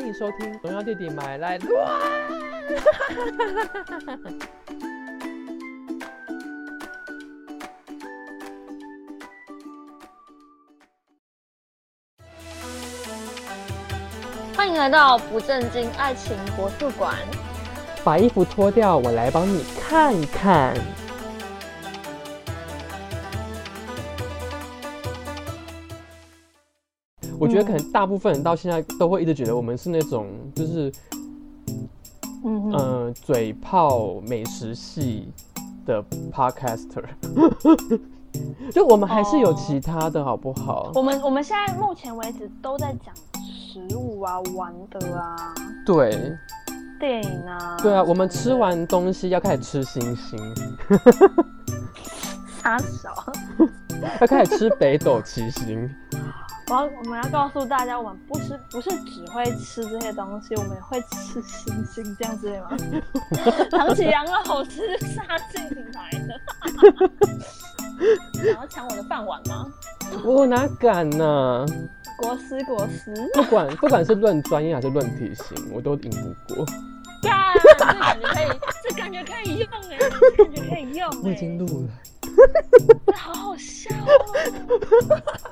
欢迎收听《荣耀弟弟买来乱》。欢迎来到不正经爱情博物馆。把衣服脱掉，我来帮你看一看。我觉得可能大部分人到现在都会一直觉得我们是那种就是，嗯哼，呃，嘴炮美食系的 podcaster。就我们还是有哦其他的好不好？我们我们现在目前为止都在讲食物啊、玩的啊、对电影啊。对啊，我们吃完东西要开始吃星星，傻手。要开始吃北斗七星。我要我们要告诉大家，我们不是不是只会吃这些东西，我们也会吃星星，这样子对吗？唐启阳老师杀进来的，想要抢我的饭碗吗？我哪敢呢、国师国师，不管不管是论专业还是论体型，我都赢不过。干，这感觉可以，这感觉可以用哎，这感觉可以用哎。我已经录了。这好好笑哦，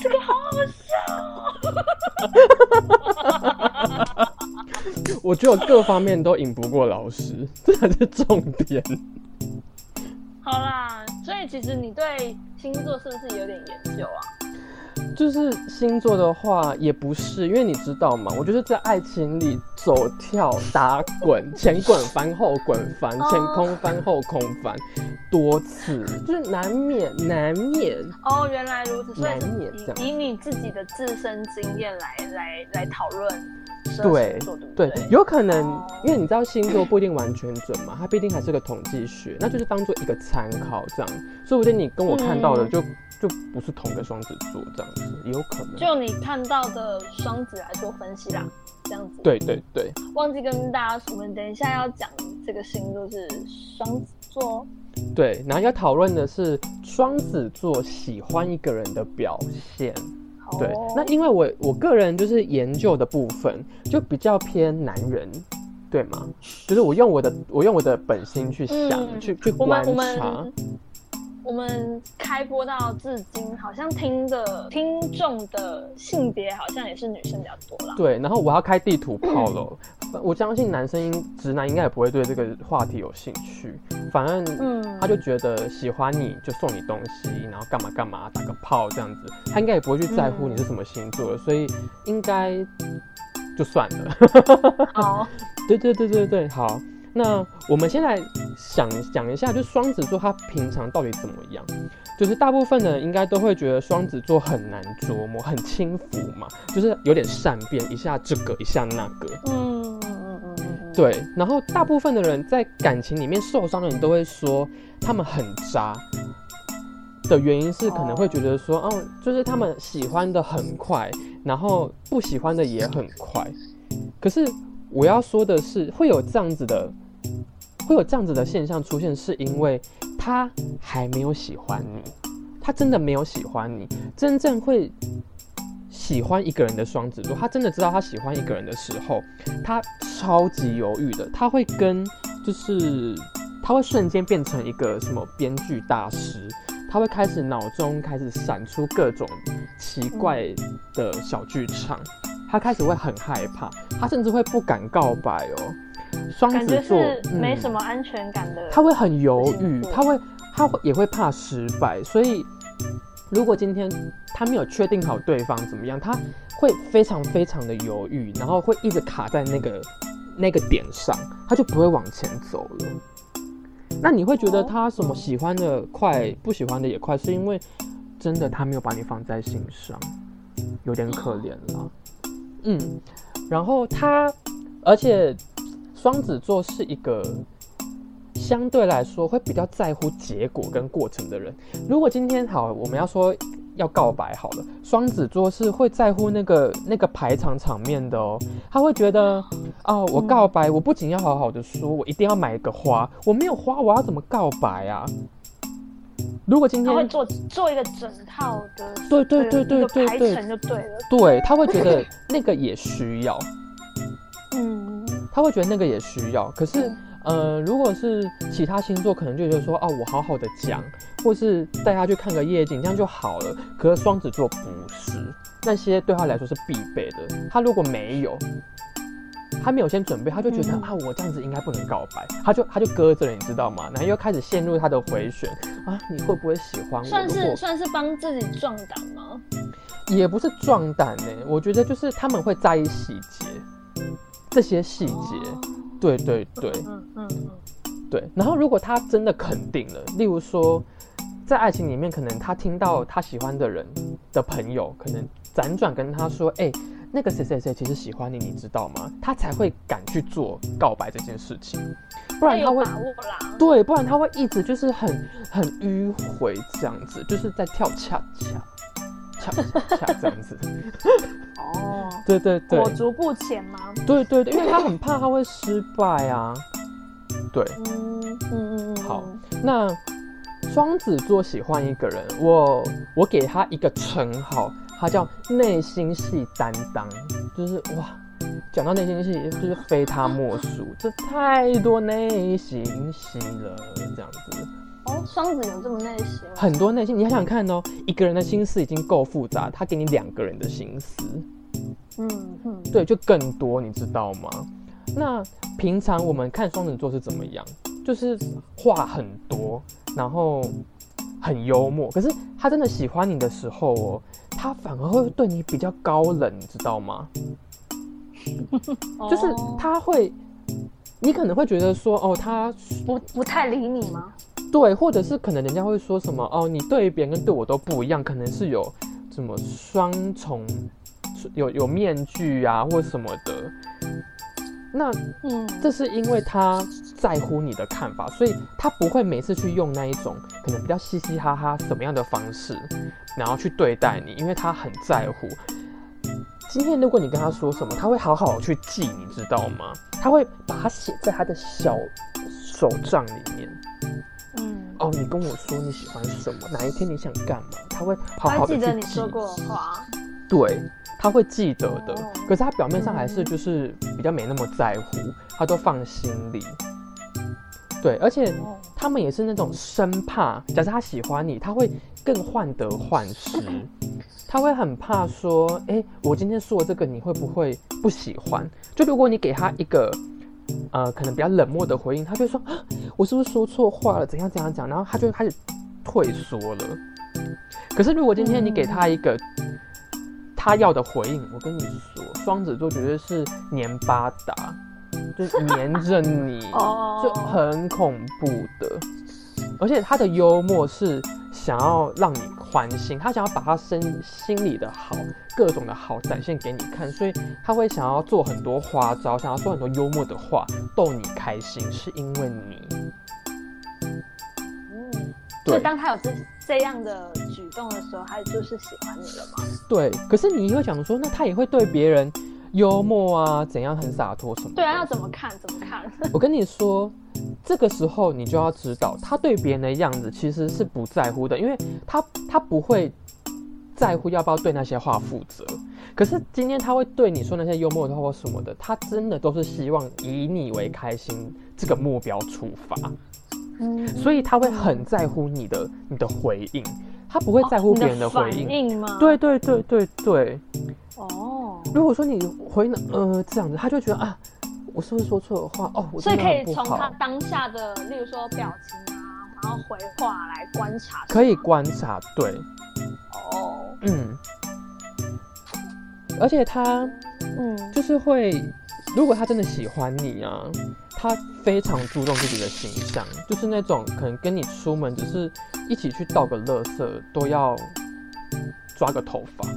这个好。我觉得我各方面都赢不过老师，这才是重点。好啦，所以其实你对星座是不是有点研究啊？就是星座的话，也不是，因为你知道吗？我就是在爱情里走跳、打滚、前滚翻、后滚翻、哦前空翻、后空翻多次，就是难免难免。哦，原来如此，所以难免这样以以你自己的自身经验来来来讨论对星座，对不对对？，有可能哦，因为你知道星座不一定完全准嘛，它毕竟还是个统计学，那就是当做一个参考这样。说不定你跟我看到的嗯就、就不是同个双子座这样子，也有可能。就你看到的双子来做分析啦，这样子。对对对，忘记跟大家说，我们等一下要讲这个星座是双子座。对，然后要讨论的是双子座喜欢一个人的表现。好对哦，那因为我我个人就是研究的部分就比较偏男人，对吗？就是我用我的我用我的本心去想，嗯去去观察。我们我们开播到至今，好像听的听众的性别好像也是女生比较多啦。对，然后我要开地图炮了。我相信男生应直男应该也不会对这个话题有兴趣，反正嗯他就觉得喜欢你就送你东西，然后干嘛干嘛打个炮这样子，他应该也不会去在乎你是什么星座的，所以应该就算了。好，对对对对对，好。那我们先来想讲一下，就双子座他平常到底怎么样？就是大部分的人应该都会觉得双子座很难琢磨，很轻浮嘛，就是有点善变，一下这个一下那个。嗯嗯嗯嗯嗯，对，然后大部分的人在感情里面受伤的人都会说他们很渣。的原因是可能会觉得说，哦，就是他们喜欢的很快，然后不喜欢的也很快。可是我要说的是，会有这样子的，会有这样子的现象出现，是因为他还没有喜欢你，他真的没有喜欢你，真正会喜欢一个人的双子座，他真的知道他喜欢一个人的时候，他超级犹豫的，他会跟就是他会瞬间变成一个什么编剧大师，他会开始脑中开始闪出各种奇怪的小剧场，他开始会很害怕，他甚至会不敢告白哦。双子座是没什么。安全感的。他会很犹豫他会，他会也会怕失败，所以如果今天他没有确定好对方怎么样，他会非常非常的犹豫，然后会一直卡在那个那个点上，他就不会往前走了。那你会觉得哦他什么喜欢的快，不喜欢的也快，是因为真的他没有把你放在心上，有点可怜了。嗯，然后他，而且双子座是一个相对来说会比较在乎结果跟过程的人。如果今天好，我们要说要告白好了，双子座是会在乎那个那个排场场面的哦。他会觉得，哦，我告白，我不仅要好好的说，我一定要买一个花，我没有花，我要怎么告白啊？如果今天他会做做一个整套的，对对对对对对排程就对了。对他会觉得那个也需要，嗯，他会觉得那个也需要。可是，呃，如果是其他星座，可能就觉得说，哦，我好好的讲，或是带他去看个夜景，这样就好了。可是双子座不是，那些对他来说是必备的。他如果没有，他没有先准备，他就觉得、嗯啊，我这样子应该不能告白，他就他就搁着了，你知道吗？然后又开始陷入他的回旋啊，你会不会喜欢我？算是算是帮自己壮胆吗？也不是壮胆呢，我觉得就是他们会在意细节，这些细节，哦对对对嗯嗯嗯，对。然后如果他真的肯定了，例如说，在爱情里面，可能他听到他喜欢的人的朋友，可能辗转跟他说，哎、那个谁谁谁其实喜欢你，你知道吗？他才会敢去做告白这件事情，不然他会把握啦。对，不然他会一直就是很很迂回这样子，就是在跳恰恰恰恰恰这样子。哦，对对对裹足不前吗？对对对，因为他很怕他会失败啊。对，嗯嗯嗯嗯，好那双子座喜欢一个人，我我给他一个称号，他叫内心戏担当，就是哇。讲到内心戏，就是非他莫属，这太多内心戏了，这样子。哦，双子有这么内心？很多内心，你想想看哦，一个人的心思已经够复杂，他给你两个人的心思，嗯嗯，对，就更多，你知道吗？那平常我们看双子座是怎么样？就是话很多，然后很幽默，可是他真的喜欢你的时候哦，他反而会对你比较高冷，你知道吗？就是哦他会，你可能会觉得说，哦，他不不太理你吗？对，或者是可能人家会说什么哦，你对别人跟对我都不一样，可能是有什么双重，有有面具啊或什么的。那嗯，这是因为他在乎你的看法，所以他不会每次去用那一种可能比较嘻嘻哈哈什么样的方式，然后去对待你，因为他很在乎。今天如果你跟他说什么，他会好好去记，你知道吗？他会把它写在他的小手账里面。嗯，哦，你跟我说你喜欢什么，哪一天你想干嘛，他会好好记得你说过的话。对，他会记得的。哦可是他表面上还是就是比较没那么在乎，他都放心里。对，而且哦，他们也是那种生怕，假设他喜欢你，他会更患得患失，他会很怕说，哎、我今天说这个你会不会不喜欢？就如果你给他一个。呃，可能比较冷漠的回应，他就说：“啊我是不是说错话了？怎样怎样讲？”然后他就开始退缩了。可是如果今天你给他一个他要的回应，我跟你说，双子座绝对是黏八达，就是黏着你，哦就很恐怖的。而且他的幽默是想要让你欢心，他想要把他身心里的好、各种的好展现给你看，所以他会想要做很多花招，想要说很多幽默的话逗你开心，是因为你。嗯，对所以当他有这这样的举动的时候，他就是喜欢你了嘛？对，可是你会想说，那他也会对别人幽默啊，怎样很洒脱什么？对啊，要怎么看怎么看？我跟你说，这个时候你就要知道，他对别人的样子其实是不在乎的，因为他他不会在乎要不要对那些话负责。可是今天他会对你说那些幽默的话或什么的，他真的都是希望以你为开心这个目标出发，嗯，所以他会很在乎你的你的回应，他不会在乎别人的回应。哦反应吗？对，对对对对，哦，如果说你回呢呃这样子，他就觉得啊，我是不是说错了话？哦，我所以可以从。他当下的，例如说表情啊，然后回话来观察。可以观察，对，哦，嗯，而且他嗯，就是会，如果他真的喜欢你啊，他非常注重自己的形象，就是那种可能跟你出门只是一起去倒个垃圾都要抓个头发，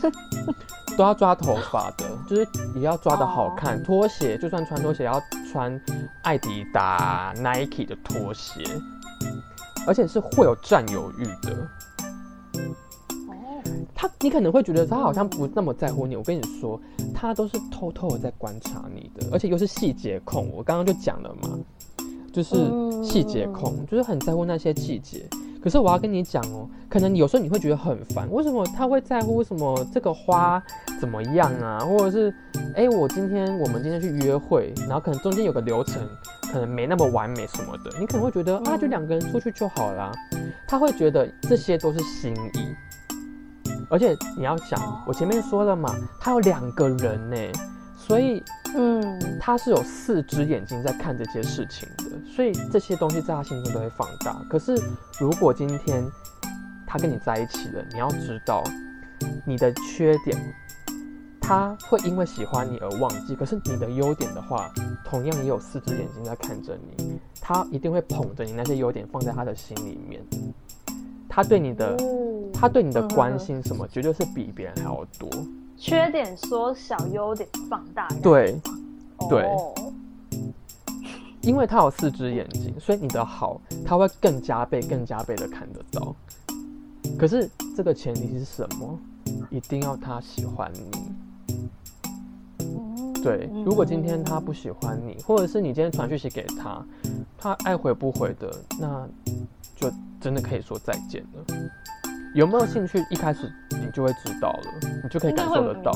都要抓头发的，就是也要抓的好看。拖鞋就算穿拖鞋，也要穿艾迪达、Nike 的拖鞋，而且是会有占有欲的。哦，他，你可能会觉得他好像不那么在乎你。我跟你说，他都是偷偷的在观察你的，而且又是细节控。我刚刚就讲了嘛，就是细节控，就是很在乎那些细节。可是我要跟你讲哦，可能有时候你会觉得很烦，为什么他会在乎？为什么这个花怎么样啊？或者是，哎，我今天我们今天去约会，然后可能中间有个流程，可能没那么完美什么的，你可能会觉得啊，就两个人出去就好啦。他会觉得这些都是心意，而且你要想，我前面说了嘛，他有两个人呢。所以，嗯，他是有四只眼睛在看这些事情的，所以这些东西在他心中都会放大。可是，如果今天他跟你在一起了，你要知道你的缺点，他会因为喜欢你而忘记。可是你的优点的话，同样也有四只眼睛在看着你，他一定会捧着你那些优点放在他的心里面。他对你的，他对你的关心什么，绝对是比别人还要多。缺点缩小，优点放大。对，对，因为他有四只眼睛，所以你的好他会更加倍、更加倍的看得到。可是这个前提是什么？一定要他喜欢你。对，如果今天他不喜欢你，或者是你今天传讯息给他，他爱回不回的，那就真的可以说再见了。有没有兴趣？一开始你就会知道了，你就可以感受得到，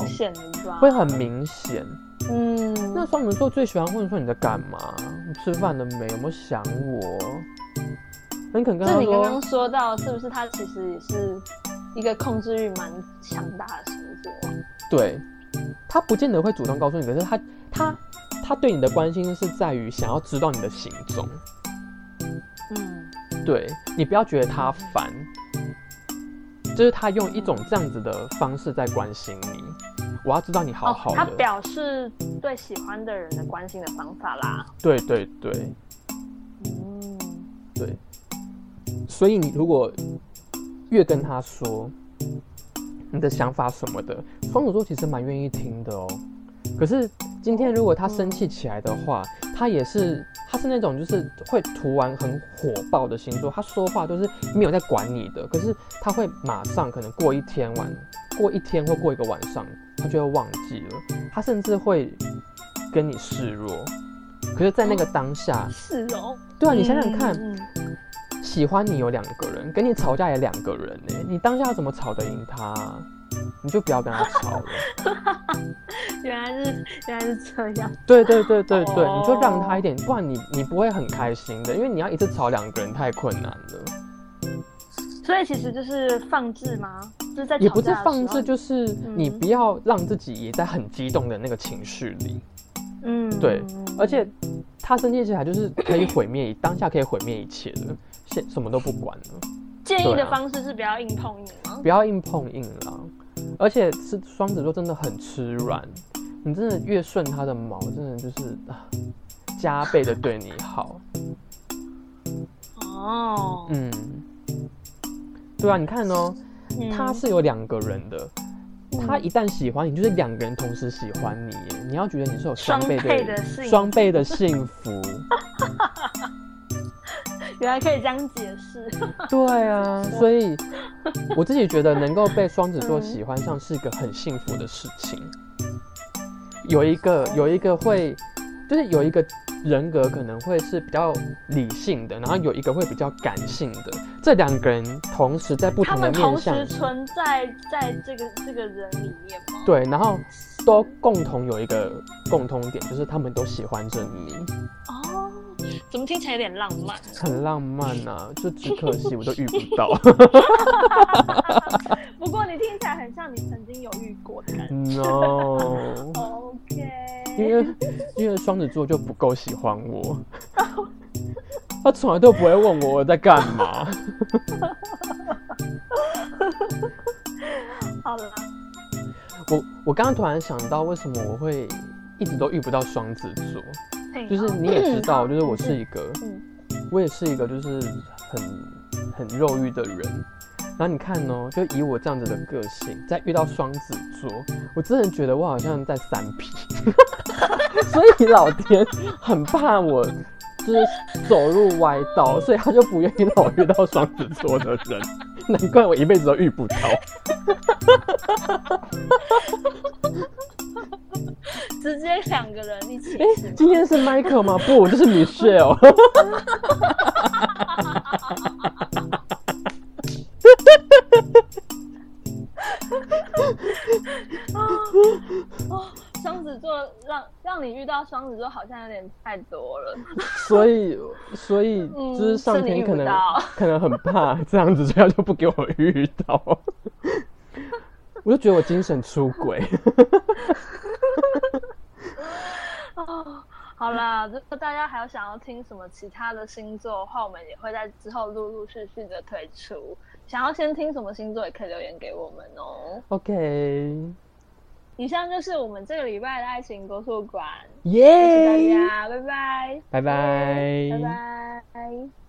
会很明显。嗯，那双子座最喜欢问说你在干嘛？你吃饭了没？有没有想我？很可能。这你刚刚说到，是不是他其实也是一个控制欲蛮强大的星座？对，他不见得会主动告诉你，可是他他他对你的关心是在于想要知道你的行踪。嗯，对你不要觉得他烦。就是他用一种这样子的方式在关心你，我要知道你好好的。他表示对喜欢的人的关心的方法啦。对对对，嗯，对。所以你如果越跟他说你的想法什么的，双子座其实蛮愿意听的哦。可是今天如果他生气起来的话，他也是。他是那种就是会涂完很火爆的星座，他说话都是没有在管你的，可是他会马上可能过一天晚，过一天或过一个晚上，他就会忘记了，他甚至会跟你示弱，可是，在那个当下，示弱，对啊，你想想看，喜欢你有两个人，跟你吵架也两个人呢，你当下怎么吵得赢他？你就不要跟他吵了。原来是原来是这样。对对对对对，你就让他一点，不然你你不会很开心的，因为你要一次吵两个人太困难了。所以其实就是放置吗？就是在也不是放置，就是你不要让自己也在很激动的那个情绪里。嗯，对。而且他生气起来就是可以毁灭，当下可以毁灭一切的，现什么都不管了。建议的方式是不要硬碰硬吗？不要硬碰硬了。而且是双子座，真的很吃软。你真的越顺他的毛，真的就是加倍的对你好。哦，嗯，对啊，你看哦，他是有两个人的，他一旦喜欢你，就是两个人同时喜欢你，你要觉得你是有双倍的双倍的幸福。原来可以这样解释。对啊，所以 我自己觉得能够被双子座喜欢上是一个很幸福的事情。有一个有一个会，就是有一个人格可能会是比较理性的，然后有一个会比较感性的，这两个人同时在不同的面向同时存在在这个这个人里面吗？对，然后都共同有一个共通点，就是他们都喜欢着你。哦。怎么听起来有点浪漫？很浪漫呐，就只可惜我都遇不到。不过你听起来很像你曾经有遇过的感觉。No。OK。因为因为双子座就不够喜欢我，他从来都不会问我我在干嘛。好了。我我刚刚突然想到，为什么我会一直都遇不到双子座？就是你也知道，就是我是一个，我也是一个，就是很很肉欲的人。然后你看哦，就以我这样子的个性，在遇到双子座，我真的觉得我好像在三 P。所以老天很怕我，就是走入歪道，所以他就不愿意让我遇到双子座的人。难怪我一辈子都遇不到。直接两个人一起。哎、今天是 Michael 吗？不，就是 Michelle。双、子座让让你遇到双子座好像有点太多了，所以所以就是上天可能、可能很怕这样子，所以就不给我遇到，我就觉得我精神出轨。好啦，如果大家还有想要听什么其他的星座的话，我们也会在之后陆陆续续的推出。想要先听什么星座，也可以留言给我们哦。OK，以上就是我们这个礼拜的爱情国术馆。耶！谢谢大家，拜拜，拜拜，拜拜。